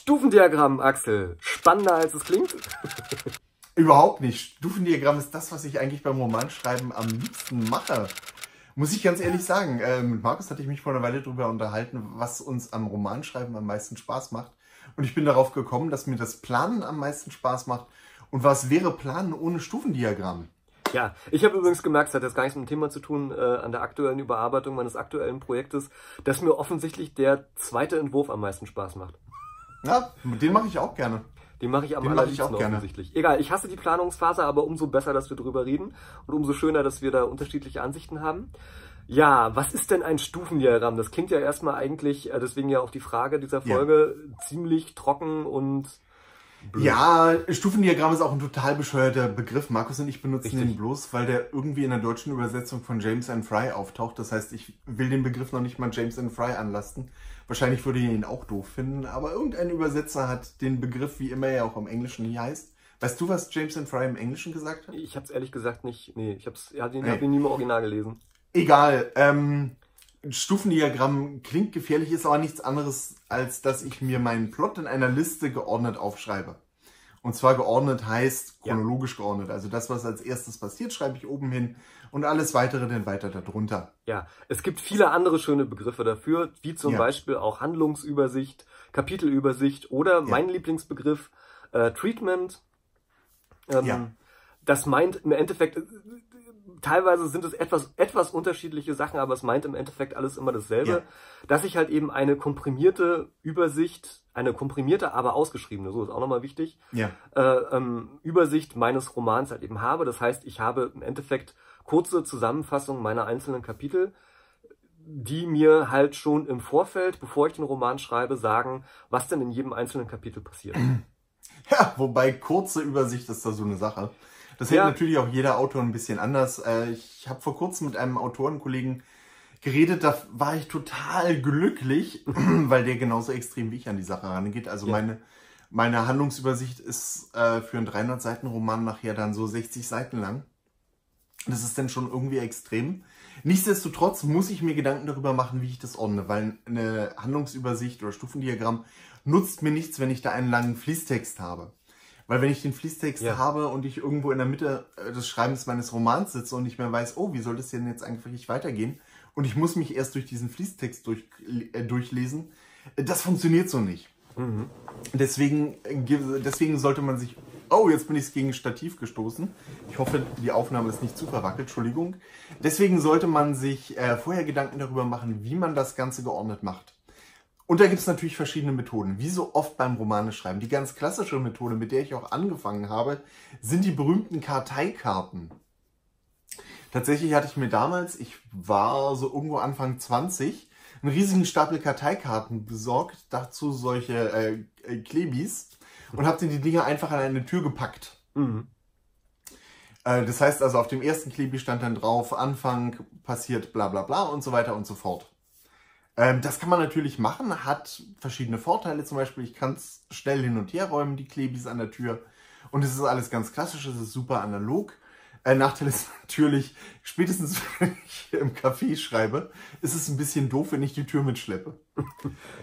Stufendiagramm, Axel. Spannender als es klingt. Überhaupt nicht. Stufendiagramm ist das, was ich eigentlich beim Romanschreiben am liebsten mache. Muss ich ganz ehrlich sagen. Äh, mit Markus hatte ich mich vor einer Weile darüber unterhalten, was uns am Romanschreiben am meisten Spaß macht. Und ich bin darauf gekommen, dass mir das Planen am meisten Spaß macht. Und was wäre Planen ohne Stufendiagramm? Ja, ich habe übrigens gemerkt, es hat jetzt gar nichts mit dem Thema zu tun, äh, an der aktuellen Überarbeitung meines aktuellen Projektes, dass mir offensichtlich der zweite Entwurf am meisten Spaß macht. Ja, den mache ich auch gerne. Den mache ich am Den mache ich auch gerne. offensichtlich. Egal, ich hasse die Planungsphase, aber umso besser, dass wir drüber reden und umso schöner, dass wir da unterschiedliche Ansichten haben. Ja, was ist denn ein Stufendiagramm? Das klingt ja erstmal eigentlich, äh, deswegen ja auch die Frage dieser Folge, ziemlich trocken und Blöd. Ja, Stufendiagramm ist auch ein total bescheuerter Begriff. Markus und ich benutzen Richtig. den bloß, weil der irgendwie in der deutschen Übersetzung von James and Fry auftaucht. Das heißt, ich will den Begriff noch nicht mal James and Fry anlasten. Wahrscheinlich würde ihr ihn auch doof finden, aber irgendein Übersetzer hat den Begriff, wie immer er auch im Englischen hier heißt. Weißt du, was James and Fry im Englischen gesagt hat? ich habe es ehrlich gesagt nicht, nee, ich habe hab ihn, Nee. hab ihn nie im Original gelesen. Egal. Ähm, Stufendiagramm klingt gefährlich, ist aber nichts anderes, als dass ich mir meinen Plot in einer Liste geordnet aufschreibe. Und zwar geordnet heißt Ja. chronologisch geordnet. Also das, was als erstes passiert, schreibe ich oben hin und alles weitere dann weiter darunter. Ja, es gibt viele andere schöne Begriffe dafür, wie zum Ja. Beispiel auch Handlungsübersicht, Kapitelübersicht oder mein Lieblingsbegriff äh, Treatment. Ähm, Ja. Das meint im Endeffekt, teilweise sind es etwas, etwas unterschiedliche Sachen, aber es meint im Endeffekt alles immer dasselbe, Ja. dass ich halt eben eine komprimierte Übersicht, eine komprimierte, aber ausgeschriebene, so ist auch nochmal wichtig, Ja. äh, ähm, Übersicht meines Romans halt eben habe. Das heißt, ich habe im Endeffekt kurze Zusammenfassungen meiner einzelnen Kapitel, die mir halt schon im Vorfeld, bevor ich den Roman schreibe, sagen, was denn in jedem einzelnen Kapitel passiert. Ja, wobei kurze Übersicht ist da so eine Sache. Das Ja. hält natürlich auch jeder Autor ein bisschen anders. Äh, Ich habe vor kurzem mit einem Autorenkollegen geredet, da war ich total glücklich, weil der genauso extrem wie ich an die Sache rangeht. Also Ja. meine, meine Handlungsübersicht ist äh, für einen 300-Seiten-Roman nachher dann so 60 Seiten lang. Das ist dann schon irgendwie extrem. Nichtsdestotrotz muss ich mir Gedanken darüber machen, wie ich das ordne, weil eine Handlungsübersicht oder Stufendiagramm nutzt mir nichts, wenn ich da einen langen Fließtext habe. Weil wenn ich den Fließtext Ja. habe und ich irgendwo in der Mitte äh, des Schreibens meines Romans sitze und nicht mehr weiß, oh, wie soll das denn jetzt eigentlich weitergehen? Und ich muss mich erst durch diesen Fließtext durch, äh, durchlesen, äh, das funktioniert so nicht. Deswegen, äh, ge- deswegen sollte man sich. Oh, jetzt bin ich gegen Stativ gestoßen. Ich hoffe, die Aufnahme ist nicht zu verwackelt. Entschuldigung. Deswegen sollte man sich äh, vorher Gedanken darüber machen, wie man das Ganze geordnet macht. Und da gibt es natürlich verschiedene Methoden. Wie so oft beim Romane schreiben. Die ganz klassische Methode, mit der ich auch angefangen habe, sind die berühmten Karteikarten. Tatsächlich hatte ich mir damals, ich war so irgendwo Anfang 20, einen riesigen Stapel Karteikarten besorgt, dazu solche äh, Klebis und habe die Dinger einfach an eine Tür gepackt. Mhm. Äh, das heißt also, auf dem ersten Klebi stand dann drauf, Anfang passiert bla bla bla und so weiter und so fort. Ähm, das kann man natürlich machen, hat verschiedene Vorteile. Zum Beispiel, ich kann es schnell hin und her räumen, die Klebis an der Tür. Und es ist alles ganz klassisch, es ist super analog. Äh, Nachteil ist natürlich, spätestens wenn ich im Café schreibe, ist es ein bisschen doof, wenn ich die Tür mitschleppe.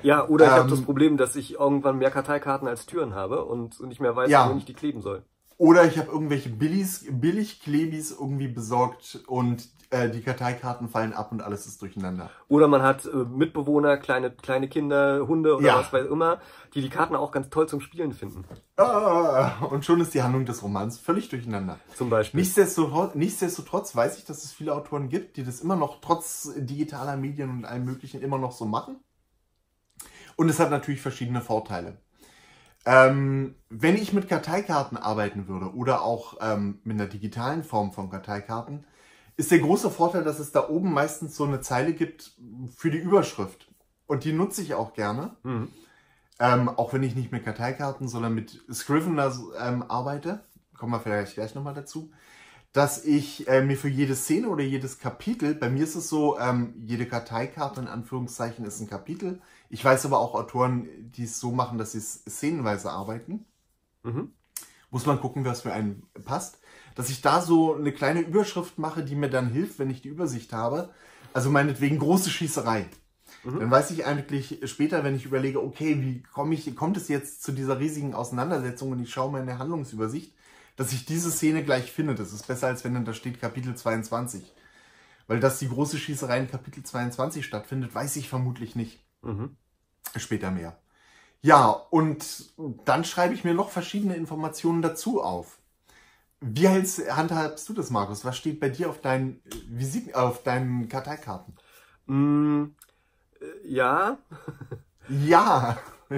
Ja, oder ich habe Ähm, das Problem, dass ich irgendwann mehr Karteikarten als Türen habe und nicht mehr weiß, Ja. wo ich die kleben soll. Oder ich habe irgendwelche Billis, Billig-Klebis irgendwie besorgt und äh, die Karteikarten fallen ab und alles ist durcheinander. Oder man hat äh, Mitbewohner, kleine, kleine Kinder, Hunde oder Ja. was weiß immer, die die Karten auch ganz toll zum Spielen finden. Ah, und schon ist die Handlung des Romans völlig durcheinander. Zum Beispiel. Nichtsdestotrotz, nichtsdestotrotz weiß ich, dass es viele Autoren gibt, die das immer noch trotz digitaler Medien und allem Möglichen immer noch so machen. Und es hat natürlich verschiedene Vorteile. Ähm, wenn ich mit Karteikarten arbeiten würde oder auch ähm, mit einer digitalen Form von Karteikarten, ist der große Vorteil, dass es da oben meistens so eine Zeile gibt für die Überschrift. Und die nutze ich auch gerne. Mhm. Ähm, auch wenn ich nicht mit Karteikarten, sondern mit Scrivener ähm, arbeite, kommen wir vielleicht gleich nochmal dazu, dass ich äh, mir für jede Szene oder jedes Kapitel, bei mir ist es so, ähm, jede Karteikarte in Anführungszeichen ist ein Kapitel. Ich weiß aber auch Autoren, die es so machen, dass sie es szenenweise arbeiten. Mhm. Muss man gucken, was für einen passt. Dass ich da so eine kleine Überschrift mache, die mir dann hilft, wenn ich die Übersicht habe. Also meinetwegen große Schießerei. Mhm. Dann weiß ich eigentlich später, wenn ich überlege, okay, wie komme ich, kommt es jetzt zu dieser riesigen Auseinandersetzung und ich schaue mal in der Handlungsübersicht, dass ich diese Szene gleich finde. Das ist besser, als wenn dann da steht Kapitel 22. Weil dass die große Schießerei in Kapitel 22 stattfindet, weiß ich vermutlich nicht. Mhm. Später mehr. Ja, und dann schreibe ich mir noch verschiedene Informationen dazu auf. Wie hältst, handhabst du das, Markus? Was steht bei dir auf deinen Visiten, auf deinen Karteikarten? Mm, ja. ja.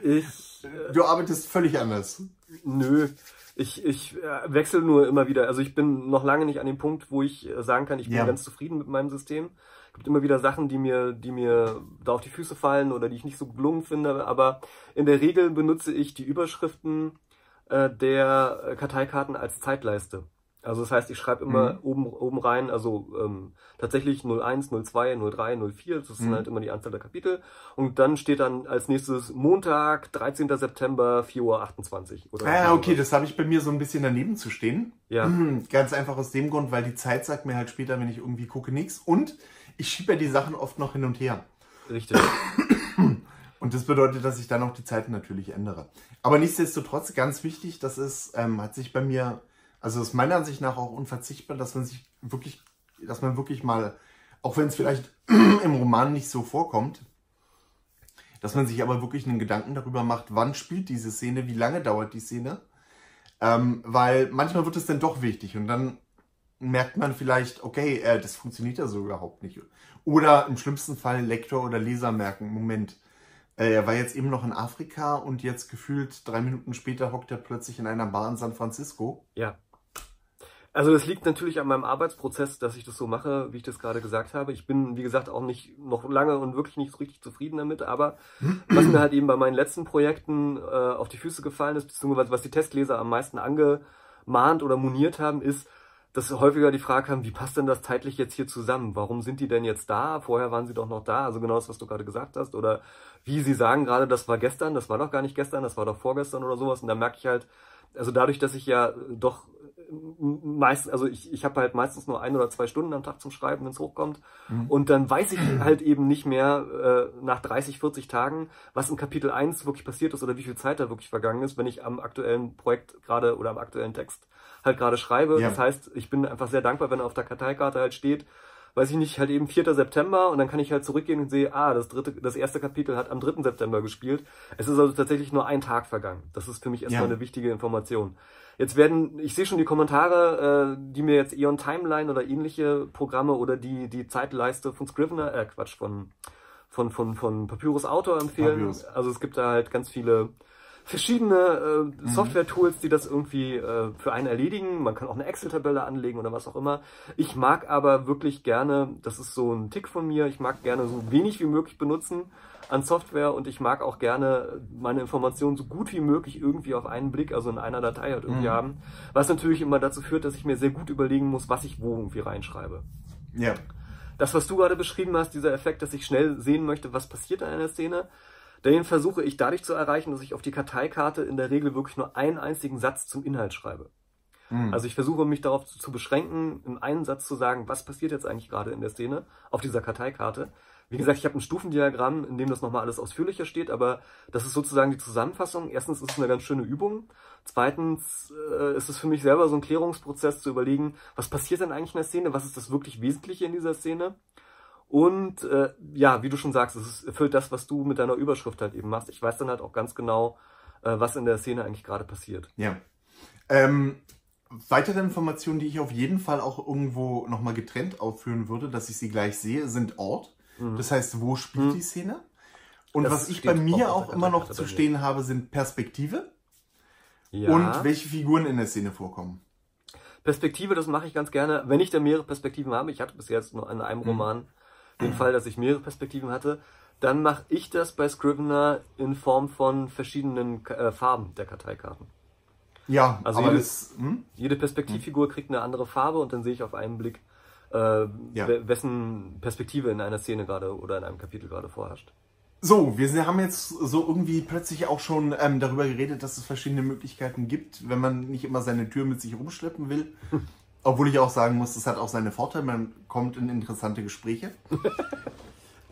Ich. Äh, du arbeitest völlig anders. Nö. Ich, ich äh, wechsle nur immer wieder. Also ich bin noch lange nicht an dem Punkt, wo ich sagen kann, ich bin ja. ganz zufrieden mit meinem System. Es gibt immer wieder Sachen, die mir, die mir da auf die Füße fallen oder die ich nicht so gelungen finde. Aber in der Regel benutze ich die Überschriften äh, der Karteikarten als Zeitleiste. Also das heißt, ich schreibe immer mhm. oben, oben rein, also ähm, tatsächlich 01, 02, 03, 04, das sind mhm. halt immer die Anzahl der Kapitel. Und dann steht dann als nächstes Montag, 13. September, 4.28 Uhr. Oder ah, okay, das habe ich bei mir so ein bisschen daneben zu stehen. Ja. Mhm, ganz einfach aus dem Grund, weil die Zeit sagt mir halt später, wenn ich irgendwie gucke, nichts. Und ich schiebe ja die Sachen oft noch hin und her. Richtig. Und das bedeutet, dass ich dann auch die Zeiten natürlich ändere. Aber nichtsdestotrotz, ganz wichtig, das ist, ähm, hat sich bei mir also ist meiner Ansicht nach auch unverzichtbar, dass man sich wirklich, dass man wirklich mal, auch wenn es vielleicht im Roman nicht so vorkommt, dass man sich aber wirklich einen Gedanken darüber macht, wann spielt diese Szene, wie lange dauert die Szene. Ähm, weil manchmal wird es dann doch wichtig und dann merkt man vielleicht, okay, äh, das funktioniert ja so überhaupt nicht. Oder im schlimmsten Fall Lektor oder Leser merken, Moment, er war jetzt eben noch in Afrika und jetzt gefühlt drei Minuten später hockt er plötzlich in einer Bar in San Francisco. Ja. Also es liegt natürlich an meinem Arbeitsprozess, dass ich das so mache, wie ich das gerade gesagt habe. Ich bin, wie gesagt, auch nicht noch lange und wirklich nicht so richtig zufrieden damit, aber was mir halt eben bei meinen letzten Projekten äh, auf die Füße gefallen ist, beziehungsweise was die Testleser am meisten angemahnt oder moniert haben, ist, dass häufiger die Frage kam, wie passt denn das zeitlich jetzt hier zusammen? Warum sind die denn jetzt da? Vorher waren sie doch noch da. Also genau das, was du gerade gesagt hast. Oder wie sie sagen gerade, das war gestern, das war doch gar nicht gestern, das war doch vorgestern oder sowas. Und da merke ich halt, also dadurch, dass ich ja doch meist, also ich, ich habe halt meistens nur ein oder zwei Stunden am Tag zum Schreiben, wenn es hochkommt. Mhm. Und dann weiß ich halt eben nicht mehr äh, nach 30, 40 Tagen, was in Kapitel 1 wirklich passiert ist oder wie viel Zeit da wirklich vergangen ist, wenn ich am aktuellen Projekt gerade oder am aktuellen Text halt gerade schreibe. Ja. Das heißt, ich bin einfach sehr dankbar, wenn auf der Karteikarte halt steht, weiß ich nicht, halt eben 4. September und dann kann ich halt zurückgehen und sehe, ah, das dritte, das erste Kapitel hat am 3. September gespielt. Es ist also tatsächlich nur ein Tag vergangen. Das ist für mich erstmal ja. eine wichtige Information. Jetzt werden, ich sehe schon die Kommentare, äh, die mir jetzt Eon Timeline oder ähnliche Programme oder die, die Zeitleiste von Scrivener, äh Quatsch, von, von, von, von Papyrus Autor empfehlen. Papyrus. Also es gibt da halt ganz viele verschiedene äh, mhm. Software-Tools, die das irgendwie äh, für einen erledigen. Man kann auch eine Excel-Tabelle anlegen oder was auch immer. Ich mag aber wirklich gerne, das ist so ein Tick von mir, ich mag gerne so wenig wie möglich benutzen an Software und ich mag auch gerne meine Informationen so gut wie möglich irgendwie auf einen Blick, also in einer Datei halt irgendwie mhm. haben. Was natürlich immer dazu führt, dass ich mir sehr gut überlegen muss, was ich wo irgendwie reinschreibe. Ja. Das, was du gerade beschrieben hast, dieser Effekt, dass ich schnell sehen möchte, was passiert in einer Szene, den versuche ich dadurch zu erreichen, dass ich auf die Karteikarte in der Regel wirklich nur einen einzigen Satz zum Inhalt schreibe. Mhm. Also ich versuche mich darauf zu, zu, beschränken, in einem Satz zu sagen, was passiert jetzt eigentlich gerade in der Szene auf dieser Karteikarte. Wie gesagt, ich habe ein Stufendiagramm, in dem das nochmal alles ausführlicher steht, aber das ist sozusagen die Zusammenfassung. Erstens ist es eine ganz schöne Übung. Zweitens äh, ist es für mich selber so ein Klärungsprozess zu überlegen, was passiert denn eigentlich in der Szene, was ist das wirklich Wesentliche in dieser Szene und äh, ja, wie du schon sagst, es erfüllt das, was du mit deiner Überschrift halt eben machst. Ich weiß dann halt auch ganz genau, äh, was in der Szene eigentlich gerade passiert. Ja. Ähm, weitere Informationen, die ich auf jeden Fall auch irgendwo nochmal getrennt aufführen würde, dass ich sie gleich sehe, sind Ort. Mhm. Das heißt, wo spielt mhm. die Szene? Und das was ich bei mir auch, auch immer noch zu stehen habe, sind Perspektive ja. und welche Figuren in der Szene vorkommen. Perspektive, das mache ich ganz gerne, wenn ich da mehrere Perspektiven habe. Ich hatte bis jetzt nur in einem mhm. Roman den Fall, dass ich mehrere Perspektiven hatte, dann mache ich das bei Scrivener in Form von verschiedenen äh, Farben der Karteikarten. Ja, also jede, das, hm? jede, Perspektivfigur hm? kriegt eine andere Farbe und dann sehe ich auf einen Blick, äh, ja. wessen Perspektive in einer Szene gerade oder in einem Kapitel gerade vorherrscht. So, wir haben jetzt so irgendwie plötzlich auch schon ähm, darüber geredet, dass es verschiedene Möglichkeiten gibt, wenn man nicht immer seine Tür mit sich rumschleppen will. Obwohl ich auch sagen muss, das hat auch seine Vorteile, man kommt in interessante Gespräche.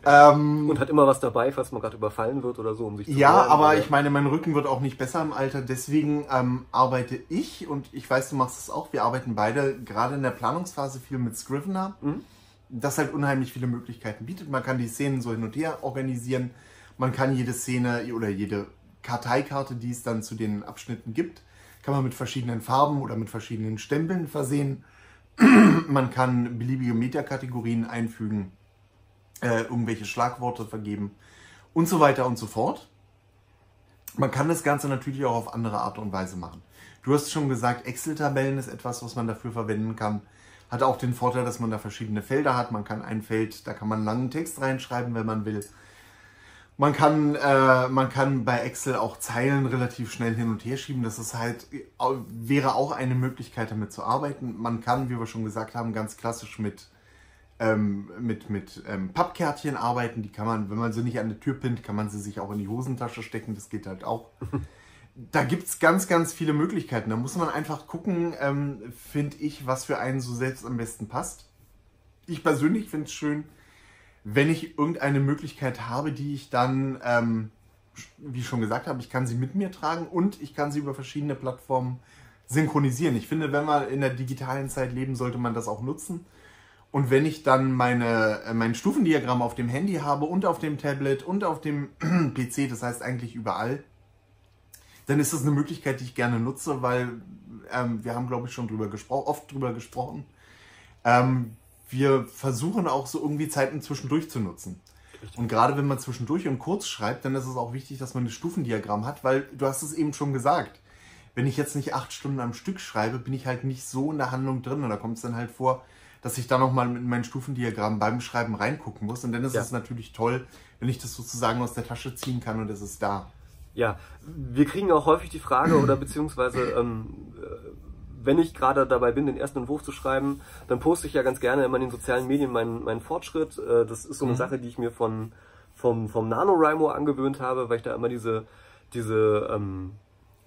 Ähm, und hat immer was dabei, falls man gerade überfallen wird oder so, um sich zu Ja, hören, aber oder? ich meine, mein Rücken wird auch nicht besser im Alter. Deswegen ähm, arbeite ich und ich weiß, du machst es auch. Wir arbeiten beide gerade in der Planungsphase viel mit Scrivener. Mhm. Das halt unheimlich viele Möglichkeiten bietet. Man kann die Szenen so hin und her organisieren. Man kann jede Szene oder jede Karteikarte, die es dann zu den Abschnitten gibt, kann man mit verschiedenen Farben oder mit verschiedenen Stempeln versehen. man kann beliebige Metakategorien einfügen äh, irgendwelche Schlagworte vergeben und so weiter und so fort. Man kann das Ganze natürlich auch auf andere Art und Weise machen. Du hast schon gesagt, Excel-Tabellen ist etwas, was man dafür verwenden kann. Hat auch den Vorteil, dass man da verschiedene Felder hat. Man kann ein Feld, da kann man langen Text reinschreiben, wenn man will. Man kann, äh, man kann bei Excel auch Zeilen relativ schnell hin und her schieben. Das ist halt, wäre auch eine Möglichkeit, damit zu arbeiten. Man kann, wie wir schon gesagt haben, ganz klassisch mit ähm, mit, mit ähm, Pappkärtchen arbeiten. Die kann man, wenn man sie nicht an die Tür pinnt, kann man sie sich auch in die Hosentasche stecken. Das geht halt auch. da gibt es ganz, ganz viele Möglichkeiten. Da muss man einfach gucken, ähm, finde ich, was für einen so selbst am besten passt. Ich persönlich finde es schön, wenn ich irgendeine Möglichkeit habe, die ich dann, ähm, wie ich schon gesagt habe, ich kann sie mit mir tragen und ich kann sie über verschiedene Plattformen synchronisieren. Ich finde, wenn man in der digitalen Zeit leben, sollte man das auch nutzen. Und wenn ich dann meine, äh, mein Stufendiagramm auf dem Handy habe und auf dem Tablet und auf dem PC, das heißt eigentlich überall, dann ist das eine Möglichkeit, die ich gerne nutze, weil ähm, wir haben, glaube ich, schon drüber gesprochen, oft drüber gesprochen. Ähm, wir versuchen auch so irgendwie Zeiten zwischendurch zu nutzen. Und gerade wenn man zwischendurch und kurz schreibt, dann ist es auch wichtig, dass man ein Stufendiagramm hat, weil du hast es eben schon gesagt. Wenn ich jetzt nicht acht Stunden am Stück schreibe, bin ich halt nicht so in der Handlung drin. Und da kommt es dann halt vor, dass ich da nochmal mit meinem Stufendiagramm beim Schreiben reingucken muss. Und dann ist ja. es natürlich toll, wenn ich das sozusagen aus der Tasche ziehen kann und es ist da. Ja, wir kriegen auch häufig die Frage oder beziehungsweise ähm, äh, wenn ich gerade dabei bin, den ersten Entwurf zu schreiben, dann poste ich ja ganz gerne immer in den sozialen Medien meinen, meinen Fortschritt. Äh, das ist so eine mhm. Sache, die ich mir von, vom, vom NaNoWriMo angewöhnt habe, weil ich da immer diese, diese ähm,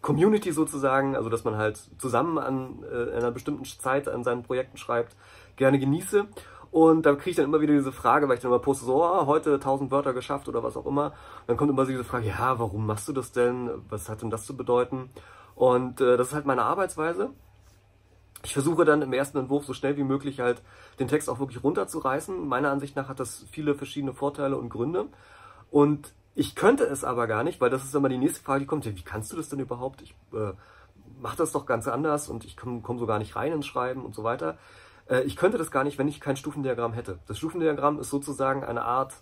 Community sozusagen, also dass man halt zusammen an äh, einer bestimmten Zeit an seinen Projekten schreibt, gerne genieße. Und da kriege ich dann immer wieder diese Frage, weil ich dann immer poste, so, oh, heute 1000 Wörter geschafft oder was auch immer. Und dann kommt immer so diese Frage, ja, warum machst du das denn? Was hat denn das zu bedeuten? Und äh, das ist halt meine Arbeitsweise. Ich versuche dann im ersten Entwurf so schnell wie möglich halt den Text auch wirklich runterzureißen. Meiner Ansicht nach hat das viele verschiedene Vorteile und Gründe. Und ich könnte es aber gar nicht, weil das ist immer die nächste Frage, die kommt. Wie kannst du das denn überhaupt? Ich äh, mache das doch ganz anders und ich komme komm so gar nicht rein ins Schreiben und so weiter. Äh, ich könnte das gar nicht, wenn ich kein Stufendiagramm hätte. Das Stufendiagramm ist sozusagen eine Art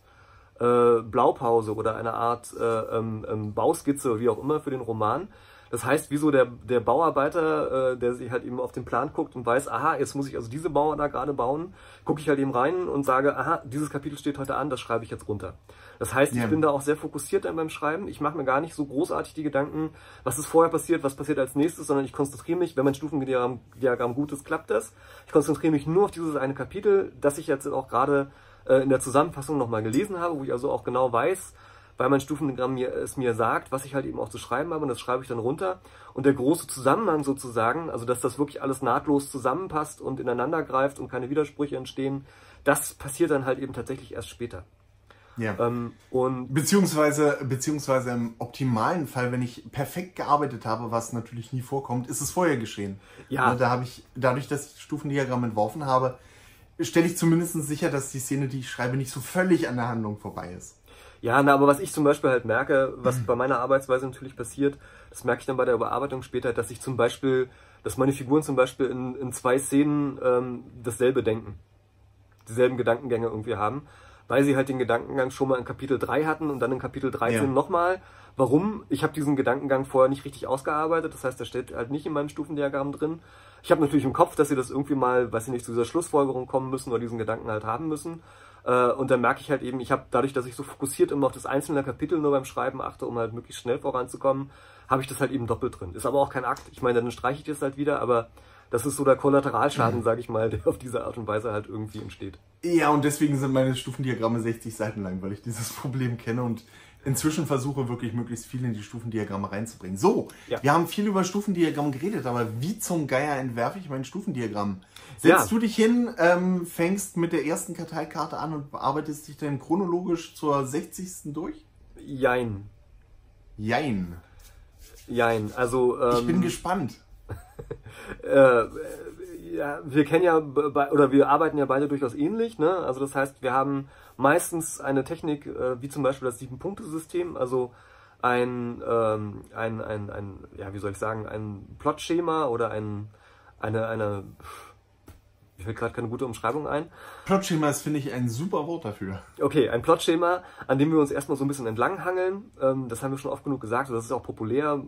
äh, Blaupause oder eine Art äh, ähm, ähm, Bauskizze, wie auch immer, für den Roman. Das heißt, wie so der, der Bauarbeiter, äh, der sich halt eben auf den Plan guckt und weiß, aha, jetzt muss ich also diese Mauer da gerade bauen, gucke ich halt eben rein und sage, aha, dieses Kapitel steht heute an, das schreibe ich jetzt runter. Das heißt, ja. ich bin da auch sehr fokussiert dann beim Schreiben. Ich mache mir gar nicht so großartig die Gedanken, was ist vorher passiert, was passiert als nächstes, sondern ich konzentriere mich, wenn mein Stufendiagramm Diagramm gut ist, klappt das. Ich konzentriere mich nur auf dieses eine Kapitel, das ich jetzt auch gerade äh, in der Zusammenfassung nochmal gelesen habe, wo ich also auch genau weiß, weil mein Stufendiagramm mir, es mir sagt, was ich halt eben auch zu schreiben habe und das schreibe ich dann runter. Und der große Zusammenhang sozusagen, also dass das wirklich alles nahtlos zusammenpasst und ineinander greift und keine Widersprüche entstehen, das passiert dann halt eben tatsächlich erst später. Ja. Ähm, und beziehungsweise, beziehungsweise im optimalen Fall, wenn ich perfekt gearbeitet habe, was natürlich nie vorkommt, ist es vorher geschehen. Ja. Da habe ich, dadurch, dass ich das Stufendiagramm entworfen habe, stelle ich zumindest sicher, dass die Szene, die ich schreibe, nicht so völlig an der Handlung vorbei ist. Ja, na, aber was ich zum Beispiel halt merke, was mhm. bei meiner Arbeitsweise natürlich passiert, das merke ich dann bei der Überarbeitung später, dass ich zum Beispiel, dass meine Figuren zum Beispiel in, in zwei Szenen ähm, dasselbe denken. Dieselben Gedankengänge irgendwie haben, weil sie halt den Gedankengang schon mal in Kapitel 3 hatten und dann in Kapitel 13 ja. nochmal. Warum? Ich habe diesen Gedankengang vorher nicht richtig ausgearbeitet, das heißt, der steht halt nicht in meinem Stufendiagramm drin. Ich habe natürlich im Kopf, dass sie das irgendwie mal, weiß ich nicht, zu dieser Schlussfolgerung kommen müssen oder diesen Gedanken halt haben müssen. Äh, und dann merke ich halt eben, ich habe dadurch, dass ich so fokussiert immer auf das einzelne Kapitel nur beim Schreiben achte, um halt möglichst schnell voranzukommen, habe ich das halt eben doppelt drin. Ist aber auch kein Akt. Ich meine, dann streiche ich das halt wieder, aber das ist so der Kollateralschaden, mhm. sage ich mal, der auf diese Art und Weise halt irgendwie entsteht. Ja, und deswegen sind meine Stufendiagramme 60 Seiten lang, weil ich dieses Problem kenne und inzwischen versuche wirklich möglichst viel in die Stufendiagramme reinzubringen. So, Ja. wir haben viel über Stufendiagramm geredet, aber wie zum Geier entwerfe ich mein Stufendiagramm? Setzt Ja. du dich hin, ähm, fängst mit der ersten Karteikarte an und arbeitest dich dann chronologisch zur 60. durch? Jein. Jein. Jein. Also, ähm, Ich bin gespannt. äh, ja, wir kennen ja oder wir arbeiten ja beide durchaus ähnlich. Ne? Also das heißt, wir haben meistens eine Technik, äh, wie zum Beispiel das Sieben-Punkte-System, also ein, ähm, ein, ein, ein, ja, wie soll ich sagen, ein Plotschema oder ein, eine, eine, mir fällt gerade keine gute Umschreibung ein. Plotschema ist, finde ich, ein super Wort dafür. Okay, ein Plotschema, an dem wir uns erstmal so ein bisschen entlanghangeln. Ähm, das haben wir schon oft genug gesagt, das ist auch populär.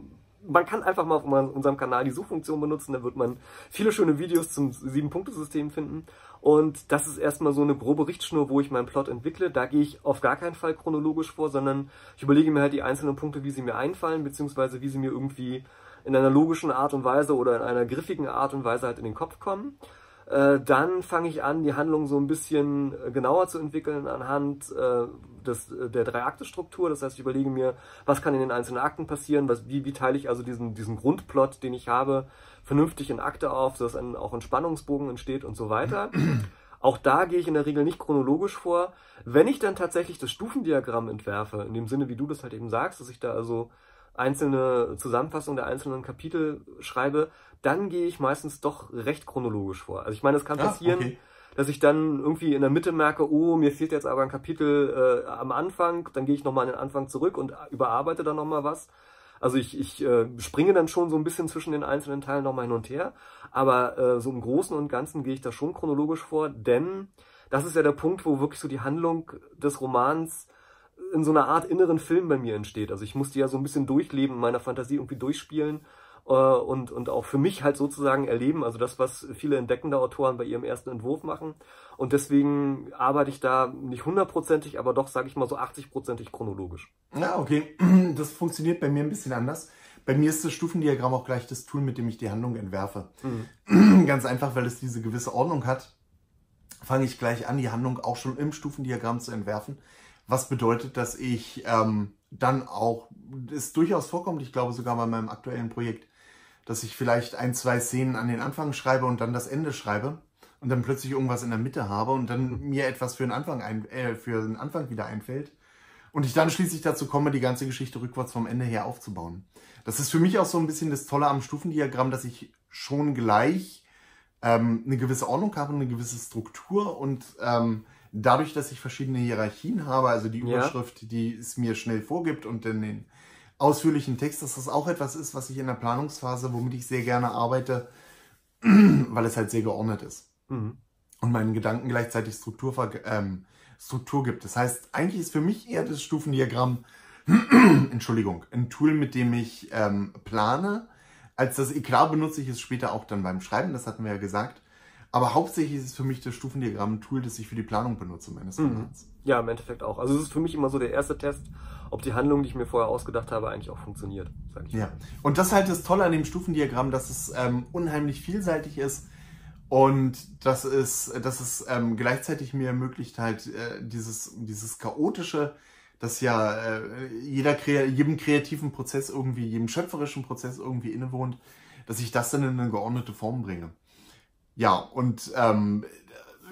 Man kann einfach mal auf unserem Kanal die Suchfunktion benutzen, da wird man viele schöne Videos zum Sieben-Punkte-System finden. Und das ist erstmal so eine grobe Richtschnur, wo ich meinen Plot entwickle. Da gehe ich auf gar keinen Fall chronologisch vor, sondern ich überlege mir halt die einzelnen Punkte, wie sie mir einfallen, beziehungsweise wie sie mir irgendwie in einer logischen Art und Weise oder in einer griffigen Art und Weise halt in den Kopf kommen. Äh, dann fange ich an, die Handlung so ein bisschen äh, genauer zu entwickeln anhand äh, des, äh, der Drei-Akte-Struktur. Das heißt, ich überlege mir, was kann in den einzelnen Akten passieren, was, wie, wie teile ich also diesen, diesen Grundplot, den ich habe, vernünftig in Akte auf, sodass ein, auch ein Spannungsbogen entsteht und so weiter. Auch da gehe ich in der Regel nicht chronologisch vor. Wenn ich dann tatsächlich das Stufendiagramm entwerfe, in dem Sinne, wie du das halt eben sagst, dass ich da also einzelne Zusammenfassungen der einzelnen Kapitel schreibe, dann gehe ich meistens doch recht chronologisch vor. Also ich meine, es kann Ah, passieren, okay. dass ich dann irgendwie in der Mitte merke, oh, mir fehlt jetzt aber ein Kapitel äh, am Anfang, dann gehe ich nochmal an den Anfang zurück und überarbeite dann nochmal was. Also ich, ich äh, springe dann schon so ein bisschen zwischen den einzelnen Teilen nochmal hin und her, aber äh, so im Großen und Ganzen gehe ich da schon chronologisch vor, denn das ist ja der Punkt, wo wirklich so die Handlung des Romans in so einer Art inneren Film bei mir entsteht. Also ich muss die ja so ein bisschen durchleben, in meiner Fantasie irgendwie durchspielen und, und auch für mich halt sozusagen erleben. Also das, was viele entdeckende Autoren bei ihrem ersten Entwurf machen. Und deswegen arbeite ich da nicht hundertprozentig, aber doch, sage ich mal so 80-prozentig chronologisch. Ja, okay. Das funktioniert bei mir ein bisschen anders. Bei mir ist das Stufendiagramm auch gleich das Tool, mit dem ich die Handlung entwerfe. Ganz einfach, weil es diese gewisse Ordnung hat, fange ich gleich an, die Handlung auch schon im Stufendiagramm zu entwerfen. Was bedeutet, dass ich ähm, dann auch, es durchaus vorkommt, ich glaube sogar bei meinem aktuellen Projekt, dass ich vielleicht ein, zwei Szenen an den Anfang schreibe und dann das Ende schreibe und dann plötzlich irgendwas in der Mitte habe und dann mir etwas für den Anfang, ein, äh, für den Anfang wieder einfällt. Und ich dann schließlich dazu komme, die ganze Geschichte rückwärts vom Ende her aufzubauen. Das ist für mich auch so ein bisschen das Tolle am Stufendiagramm, dass ich schon gleich ähm, eine gewisse Ordnung habe, eine gewisse Struktur und ähm, dadurch, dass ich verschiedene Hierarchien habe, also die Ja. Überschrift, die es mir schnell vorgibt und dann den ausführlichen Text, dass das auch etwas ist, was ich in der Planungsphase, womit ich sehr gerne arbeite, weil es halt sehr geordnet ist Mhm. und meinen Gedanken gleichzeitig Struktur, ähm, Struktur gibt. Das heißt, eigentlich ist für mich eher das Stufendiagramm, Entschuldigung, ein Tool, mit dem ich ähm, plane. Als das Eklat benutze ich es später auch dann beim Schreiben, das hatten wir ja gesagt. Aber hauptsächlich ist es für mich das Stufendiagramm ein Tool, das ich für die Planung benutze meines Mhm. Romans. Ja, im Endeffekt auch. Also es ist für mich immer so der erste Test, ob die Handlung, die ich mir vorher ausgedacht habe, eigentlich auch funktioniert, sag ich. Ja, und das ist halt das Tolle an dem Stufendiagramm, dass es ähm, unheimlich vielseitig ist und dass es, dass es ähm, gleichzeitig mir ermöglicht, halt äh, dieses, dieses chaotische, das ja äh, jeder jedem kreativen Prozess irgendwie, jedem schöpferischen Prozess irgendwie innewohnt, dass ich das dann in eine geordnete Form bringe. Ja, und ähm,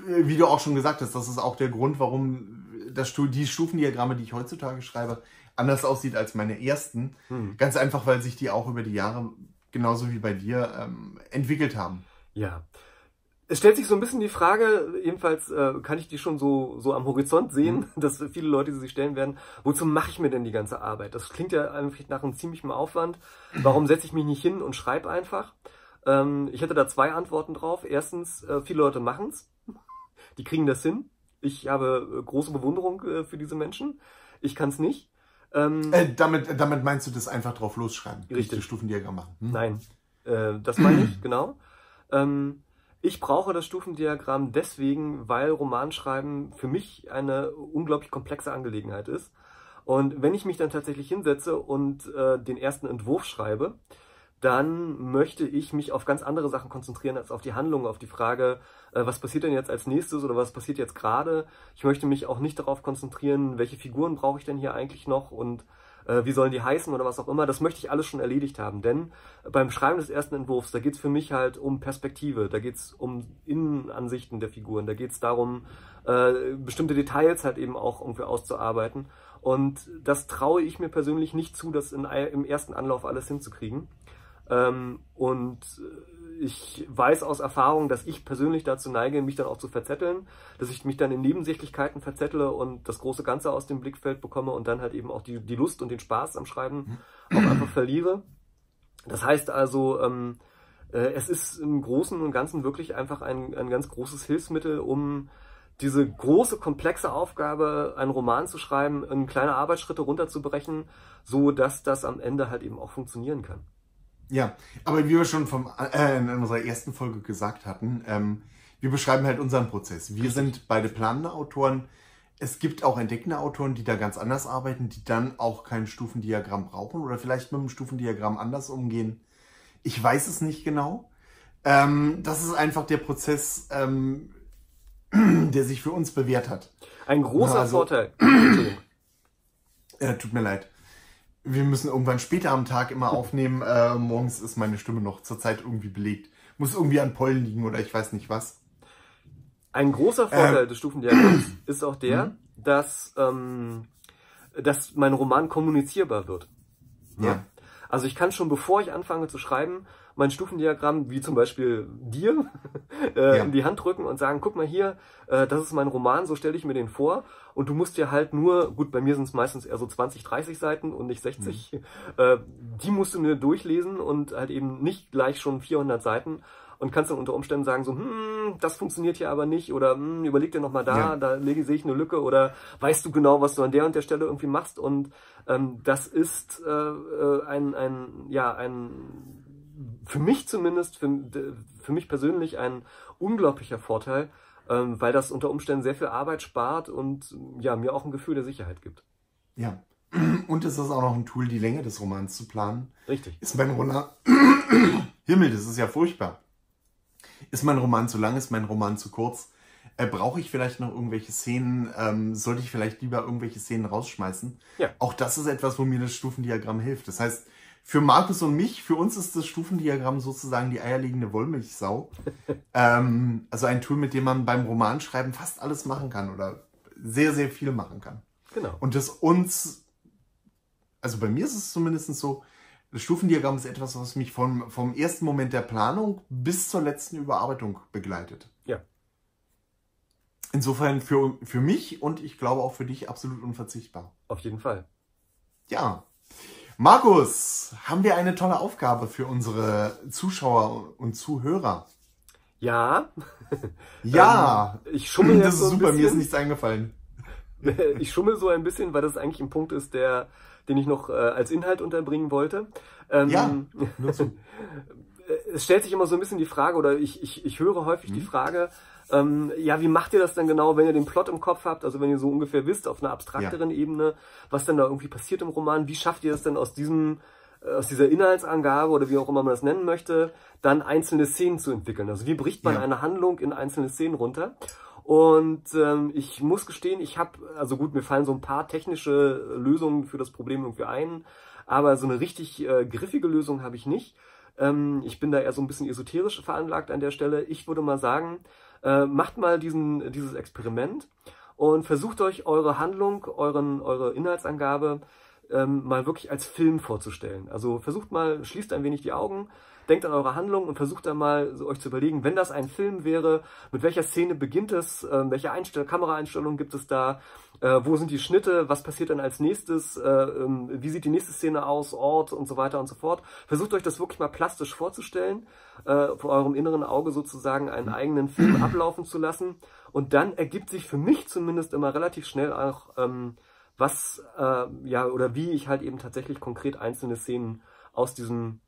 wie du auch schon gesagt hast, das ist auch der Grund, warum das, die Stufendiagramme, die ich heutzutage schreibe, anders aussieht als meine ersten. Mhm. Ganz einfach, weil sich die auch über die Jahre, genauso wie bei dir, ähm, entwickelt haben. Ja. Es stellt sich so ein bisschen die Frage, ebenfalls äh, kann ich die schon so, so am Horizont sehen, dass viele Leute die sich stellen werden, wozu mache ich mir denn die ganze Arbeit? Das klingt ja eigentlich nach einem ziemlichen Aufwand. Warum setze ich mich nicht hin und schreibe einfach? Ähm, ich hätte da zwei Antworten drauf. Erstens, äh, viele Leute machen's, Die kriegen das hin. Ich habe äh, große Bewunderung äh, für diese Menschen. Ich kann es nicht. Ähm, Äh, damit, damit meinst du das einfach drauf losschreiben? Richtig. Stufendiagramm machen? Hm? Nein, äh, das meine ich, genau. Ähm, ich brauche das Stufendiagramm deswegen, weil Romanschreiben für mich eine unglaublich komplexe Angelegenheit ist. Und wenn ich mich dann tatsächlich hinsetze und äh, den ersten Entwurf schreibe, dann möchte ich mich auf ganz andere Sachen konzentrieren als auf die Handlung, auf die Frage, äh, was passiert denn jetzt als nächstes oder was passiert jetzt gerade. Ich möchte mich auch nicht darauf konzentrieren, welche Figuren brauche ich denn hier eigentlich noch und äh, wie sollen die heißen oder was auch immer. Das möchte ich alles schon erledigt haben, denn beim Schreiben des ersten Entwurfs, da geht es für mich halt um Perspektive, da geht es um Innenansichten der Figuren, da geht es darum, äh, bestimmte Details halt eben auch irgendwie auszuarbeiten. Und das traue ich mir persönlich nicht zu, das in, im ersten Anlauf alles hinzukriegen. Ähm, und ich weiß aus Erfahrung, dass ich persönlich dazu neige, mich dann auch zu verzetteln, dass ich mich dann in Nebensächlichkeiten verzettle und das große Ganze aus dem Blickfeld bekomme und dann halt eben auch die, die Lust und den Spaß am Schreiben auch einfach verliere. Das heißt also, ähm, äh, es ist im Großen und Ganzen wirklich einfach ein, ein ganz großes Hilfsmittel, um diese große, komplexe Aufgabe, einen Roman zu schreiben, in kleine Arbeitsschritte runterzubrechen, so dass das am Ende halt eben auch funktionieren kann. Ja, aber wie wir schon vom, äh, in unserer ersten Folge gesagt hatten, ähm, wir beschreiben halt unseren Prozess. Wir sind beide planende Autoren. Es gibt auch entdeckende Autoren, die da ganz anders arbeiten, die dann auch kein Stufendiagramm brauchen oder vielleicht mit dem Stufendiagramm anders umgehen. Ich weiß es nicht genau. Ähm, das ist einfach der Prozess, ähm, der sich für uns bewährt hat. Ein großer also, Vorteil. äh, tut mir leid wir müssen irgendwann später am Tag immer aufnehmen. Äh, morgens ist meine Stimme noch zurzeit irgendwie belegt. Muss irgendwie an Pollen liegen oder ich weiß nicht was. Ein großer Vorteil ähm, des Stufendiagramms ist auch der, mhm. dass, ähm, dass mein Roman kommunizierbar wird. Ja. Also ich kann schon, bevor ich anfange zu schreiben, mein Stufendiagramm, wie zum Beispiel dir, äh, ja. in die Hand drücken und sagen, guck mal hier, äh, das ist mein Roman, so stelle ich mir den vor. Und du musst dir halt nur, gut, bei mir sind es meistens eher so 20, 30 Seiten und nicht 60, mhm. äh, die musst du mir durchlesen und halt eben nicht gleich schon 400 Seiten und kannst dann unter Umständen sagen so, hm, das funktioniert hier aber nicht oder hm, überleg dir nochmal da, ja. da sehe ich eine Lücke oder weißt du genau, was du an der und der Stelle irgendwie machst und ähm, das ist äh, äh ein, ein, ja, ein für mich zumindest, für, für mich persönlich ein unglaublicher Vorteil, ähm, weil das unter Umständen sehr viel Arbeit spart und ja, mir auch ein Gefühl der Sicherheit gibt. Ja. Und es ist auch noch ein Tool, die Länge des Romans zu planen. Richtig. Ist mein Roman. Himmel, das ist ja furchtbar. Ist mein Roman zu lang, ist mein Roman zu kurz? Äh, Brauche ich vielleicht noch irgendwelche Szenen? Ähm, sollte ich vielleicht lieber irgendwelche Szenen rausschmeißen? Ja. Auch das ist etwas, wo mir das Stufendiagramm hilft. Das heißt, für Markus und mich, für uns ist das Stufendiagramm sozusagen die eierlegende Wollmilchsau. ähm, also ein Tool, mit dem man beim Romanschreiben fast alles machen kann oder sehr, sehr viel machen kann. Genau. Und das uns, also bei mir ist es zumindest so, das Stufendiagramm ist etwas, was mich vom, vom ersten Moment der Planung bis zur letzten Überarbeitung begleitet. Ja. Insofern für, für mich und ich glaube auch für dich absolut unverzichtbar. Auf jeden Fall. Ja, Markus, haben wir eine tolle Aufgabe für unsere Zuschauer und Zuhörer? Ja. Ja. ähm, ich schummel Das ist so super, bisschen. mir ist nichts eingefallen. ich schummel so ein bisschen, weil das eigentlich ein Punkt ist, der, den ich noch äh, als Inhalt unterbringen wollte. Ähm, ja, zu. es stellt sich immer so ein bisschen die Frage, oder ich, ich, ich höre häufig mhm. die Frage, ähm, ja, wie macht ihr das denn genau, wenn ihr den Plot im Kopf habt, also wenn ihr so ungefähr wisst, auf einer abstrakteren ja. Ebene, was denn da irgendwie passiert im Roman, wie schafft ihr das denn aus diesem äh, aus dieser Inhaltsangabe oder wie auch immer man das nennen möchte, dann einzelne Szenen zu entwickeln. Also wie bricht man ja. eine Handlung in einzelne Szenen runter? Und ähm, ich muss gestehen, ich habe, also gut, mir fallen so ein paar technische Lösungen für das Problem irgendwie ein, aber so eine richtig äh, griffige Lösung habe ich nicht. Ähm, ich bin da eher so ein bisschen esoterisch veranlagt an der Stelle. Ich würde mal sagen, äh, macht mal diesen, dieses Experiment und versucht euch eure Handlung, euren, eure Inhaltsangabe ähm, mal wirklich als Film vorzustellen. Also versucht mal, schließt ein wenig die Augen, denkt an eure Handlung und versucht dann mal so euch zu überlegen, wenn das ein Film wäre, mit welcher Szene beginnt es, äh, welche Einstell Kameraeinstellungen gibt es da, äh, wo sind die Schnitte, was passiert dann als nächstes, äh, ähm, wie sieht die nächste Szene aus, Ort und so weiter und so fort. Versucht euch das wirklich mal plastisch vorzustellen, äh, vor eurem inneren Auge sozusagen einen eigenen Film ablaufen zu lassen. Und dann ergibt sich für mich zumindest immer relativ schnell auch, ähm, was, äh, ja, oder wie ich halt eben tatsächlich konkret einzelne Szenen aus diesem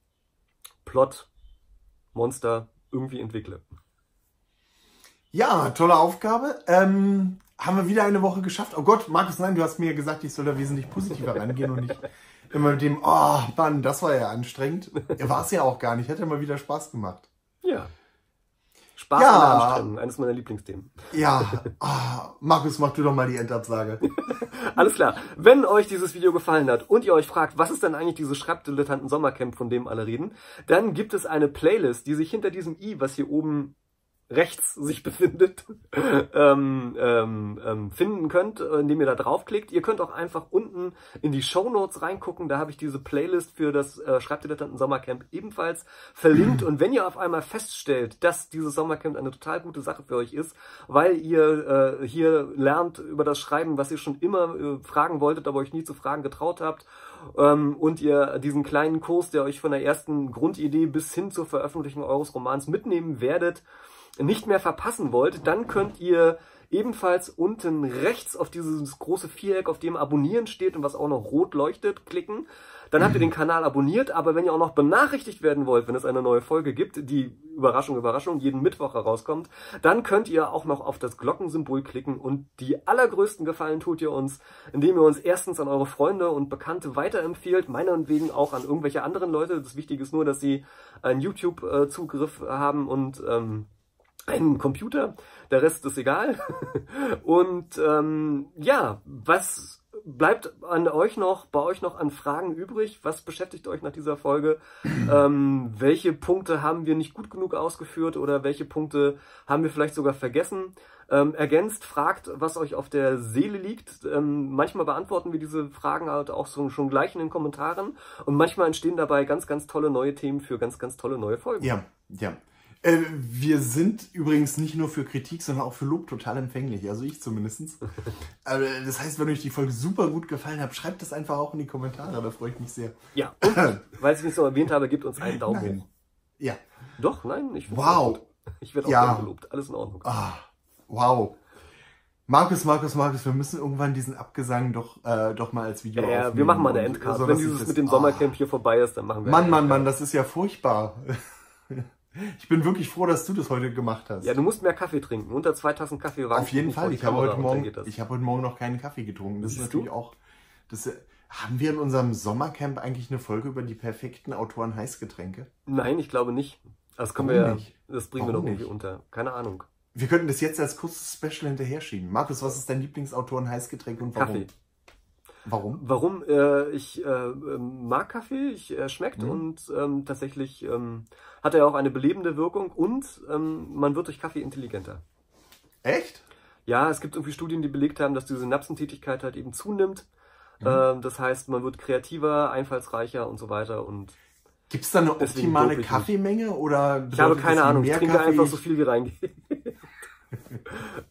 Plot, Monster irgendwie entwickle. Ja, tolle Aufgabe. Ähm, haben wir wieder eine Woche geschafft. Oh Gott, Markus, nein, du hast mir gesagt, ich soll da wesentlich positiver rangehen und nicht Immer mit dem, oh Mann, das war ja anstrengend. War es ja auch gar nicht, ja mal wieder Spaß gemacht. Spaß Ja. der Anstrengung, eines meiner Lieblingsthemen. Ja, ah, Markus, mach du doch mal die Endabsage. Alles klar. Wenn euch dieses Video gefallen hat und ihr euch fragt, was ist denn eigentlich dieses Schreibdilettanten Sommercamp, von dem alle reden, dann gibt es eine Playlist, die sich hinter diesem i, was hier oben rechts sich befindet, ähm, ähm, ähm, finden könnt, indem ihr da draufklickt. Ihr könnt auch einfach unten in die Shownotes reingucken. Da habe ich diese Playlist für das äh, Schreibdilettanten Sommercamp ebenfalls verlinkt. Und wenn ihr auf einmal feststellt, dass dieses Sommercamp eine total gute Sache für euch ist, weil ihr äh, hier lernt über das Schreiben, was ihr schon immer äh, fragen wolltet, aber euch nie zu fragen getraut habt, ähm, und ihr diesen kleinen Kurs, der euch von der ersten Grundidee bis hin zur Veröffentlichung eures Romans mitnehmen werdet, nicht mehr verpassen wollt, dann könnt ihr ebenfalls unten rechts auf dieses große Viereck, auf dem Abonnieren steht und was auch noch rot leuchtet, klicken. Dann habt ihr den Kanal abonniert, aber wenn ihr auch noch benachrichtigt werden wollt, wenn es eine neue Folge gibt, die Überraschung, Überraschung, jeden Mittwoch herauskommt, dann könnt ihr auch noch auf das Glockensymbol klicken und die allergrößten Gefallen tut ihr uns, indem ihr uns erstens an eure Freunde und Bekannte weiterempfiehlt, meinetwegen auch an irgendwelche anderen Leute. Das Wichtige ist nur, dass sie einen YouTube-Zugriff haben und ähm, einen Computer, der Rest ist egal. Und ähm, ja, was bleibt an euch noch, bei euch noch an Fragen übrig? Was beschäftigt euch nach dieser Folge? Ähm, welche Punkte haben wir nicht gut genug ausgeführt oder welche Punkte haben wir vielleicht sogar vergessen? Ähm, ergänzt, fragt, was euch auf der Seele liegt. Ähm, manchmal beantworten wir diese Fragen halt auch so, schon gleich in den Kommentaren und manchmal entstehen dabei ganz, ganz tolle neue Themen für ganz, ganz tolle neue Folgen. Ja, ja. Äh, wir sind übrigens nicht nur für Kritik, sondern auch für Lob total empfänglich. Also ich zumindestens. Also das heißt, wenn euch die Folge super gut gefallen hat, schreibt das einfach auch in die Kommentare. Da freue ich mich sehr. Ja, und, weil ich es nicht so erwähnt habe, gebt uns einen Daumen Nein. hoch. Ja. Doch, nein, ich Wow. Ich werde auch Ja. gelobt. Alles in Ordnung. Ah, wow. Markus, Markus, Markus, wir müssen irgendwann diesen Abgesang doch, äh, doch mal als Video Ja, ja, aufnehmen. wir machen mal eine Endcard. so, Wenn dieses mit dem. Sommercamp hier vorbei ist, dann machen wir Mann, Mann. Mann, das ist ja furchtbar. Ich bin wirklich froh, dass du das heute gemacht hast. Ja, du musst mehr Kaffee trinken. Unter zwei Tassen Kaffee war Auf jeden Fall. Ich habe heute Morgen, ich habe heute Morgen noch keinen Kaffee getrunken. Das ist Siehst natürlich du? auch. Das, äh, haben wir in unserem Sommercamp eigentlich eine Folge über die perfekten Autoren Heißgetränke? Nein, ich glaube nicht. Das können Warum wir ja, nicht? das bringen wir Warum doch irgendwie nicht? unter. Keine Ahnung. Wir könnten das jetzt als kurzes Special hinterher schieben. Markus, was ist dein Lieblingsautoren Heißgetränk und warum? Kaffee. Warum? Warum? Äh, ich äh, ähm, mag Kaffee, ich, äh, schmeckt Mhm. und ähm, tatsächlich ähm, hat er auch eine belebende Wirkung und ähm, man wird durch Kaffee intelligenter. Echt? Ja, es gibt irgendwie Studien, die belegt haben, dass die Synapsentätigkeit halt eben zunimmt. Mhm. Ähm, das heißt, man wird kreativer, einfallsreicher und so weiter. Und Gibt es da eine optimale. Kaffeemenge oder ich habe keine Ahnung, ich trinke Kaffee einfach so viel wie reingeht.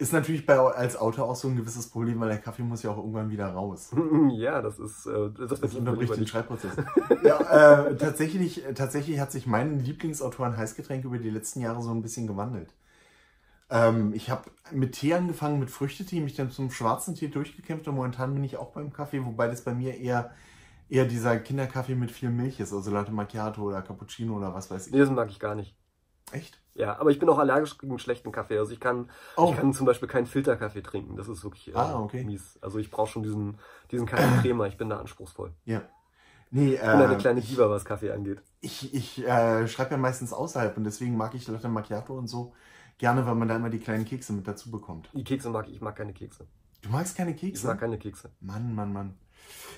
Ist natürlich bei als Autor auch so ein gewisses Problem, weil der Kaffee muss ja auch irgendwann wieder raus. ja, das ist äh, das Das unterbricht den. Schreibprozess. ja, äh, tatsächlich, tatsächlich hat sich mein Lieblingsautor an Heißgetränk über die letzten Jahre so ein bisschen gewandelt. Ähm, ich habe mit Tee angefangen, mit Früchtetee, mich dann zum schwarzen Tee durchgekämpft und momentan bin ich auch beim Kaffee, wobei das bei mir eher, eher dieser Kinderkaffee mit viel Milch ist, also Latte Macchiato oder Cappuccino oder was weiß ich. Nee, das mag ich gar nicht. Echt? Ja, aber ich bin auch allergisch gegen schlechten Kaffee. Also ich kann, Oh. ich kann zum Beispiel keinen Filterkaffee trinken. Das ist wirklich äh, Ah, okay. mies. Also ich brauche schon diesen, diesen kalten Crema. Ich bin da anspruchsvoll. Ja. Nee, Ich bin eine äh, kleine Diva, was Kaffee angeht. ich, ich äh, schreibe ja meistens außerhalb und deswegen mag ich Latte Macchiato und so gerne, weil man da immer die kleinen Kekse mit dazu bekommt. Die Kekse mag ich. Ich mag keine Kekse. Du magst keine Ich Kekse? mag keine Kekse. Mann, Mann, Mann.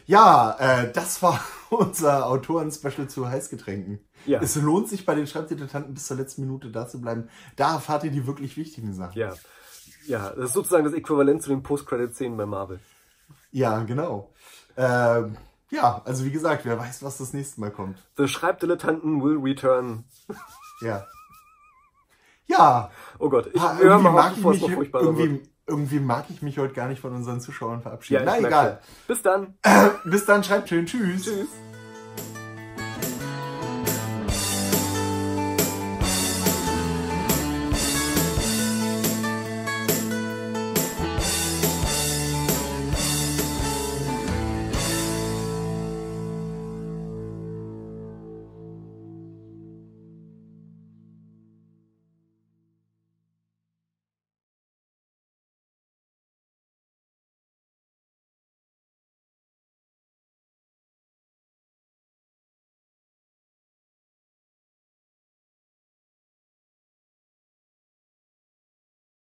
Ja, äh, das war unser Autoren-Special zu Heißgetränken. Ja. Es lohnt sich bei den Schreibdilettanten bis zur letzten Minute da zu bleiben. Da erfahrt ihr die wirklich wichtigen Sachen. Ja. Ja, das ist sozusagen das Äquivalent zu den Post-Credit-Szenen bei Marvel. Ja, genau. Ähm, ja, also wie gesagt, wer weiß, was das nächste Mal kommt. The Schreibdilettanten will return. Ja. Ja, Oh Gott, ich hören irgendwie, mal auf, mag ich bevor es mich, noch furchtbarer wird. Irgendwie, mag ich mich heute gar nicht von unseren Zuschauern verabschieden. Ja, Na egal. Bis dann. Bis dann, schreibt schön. Tschüss. Tschüss.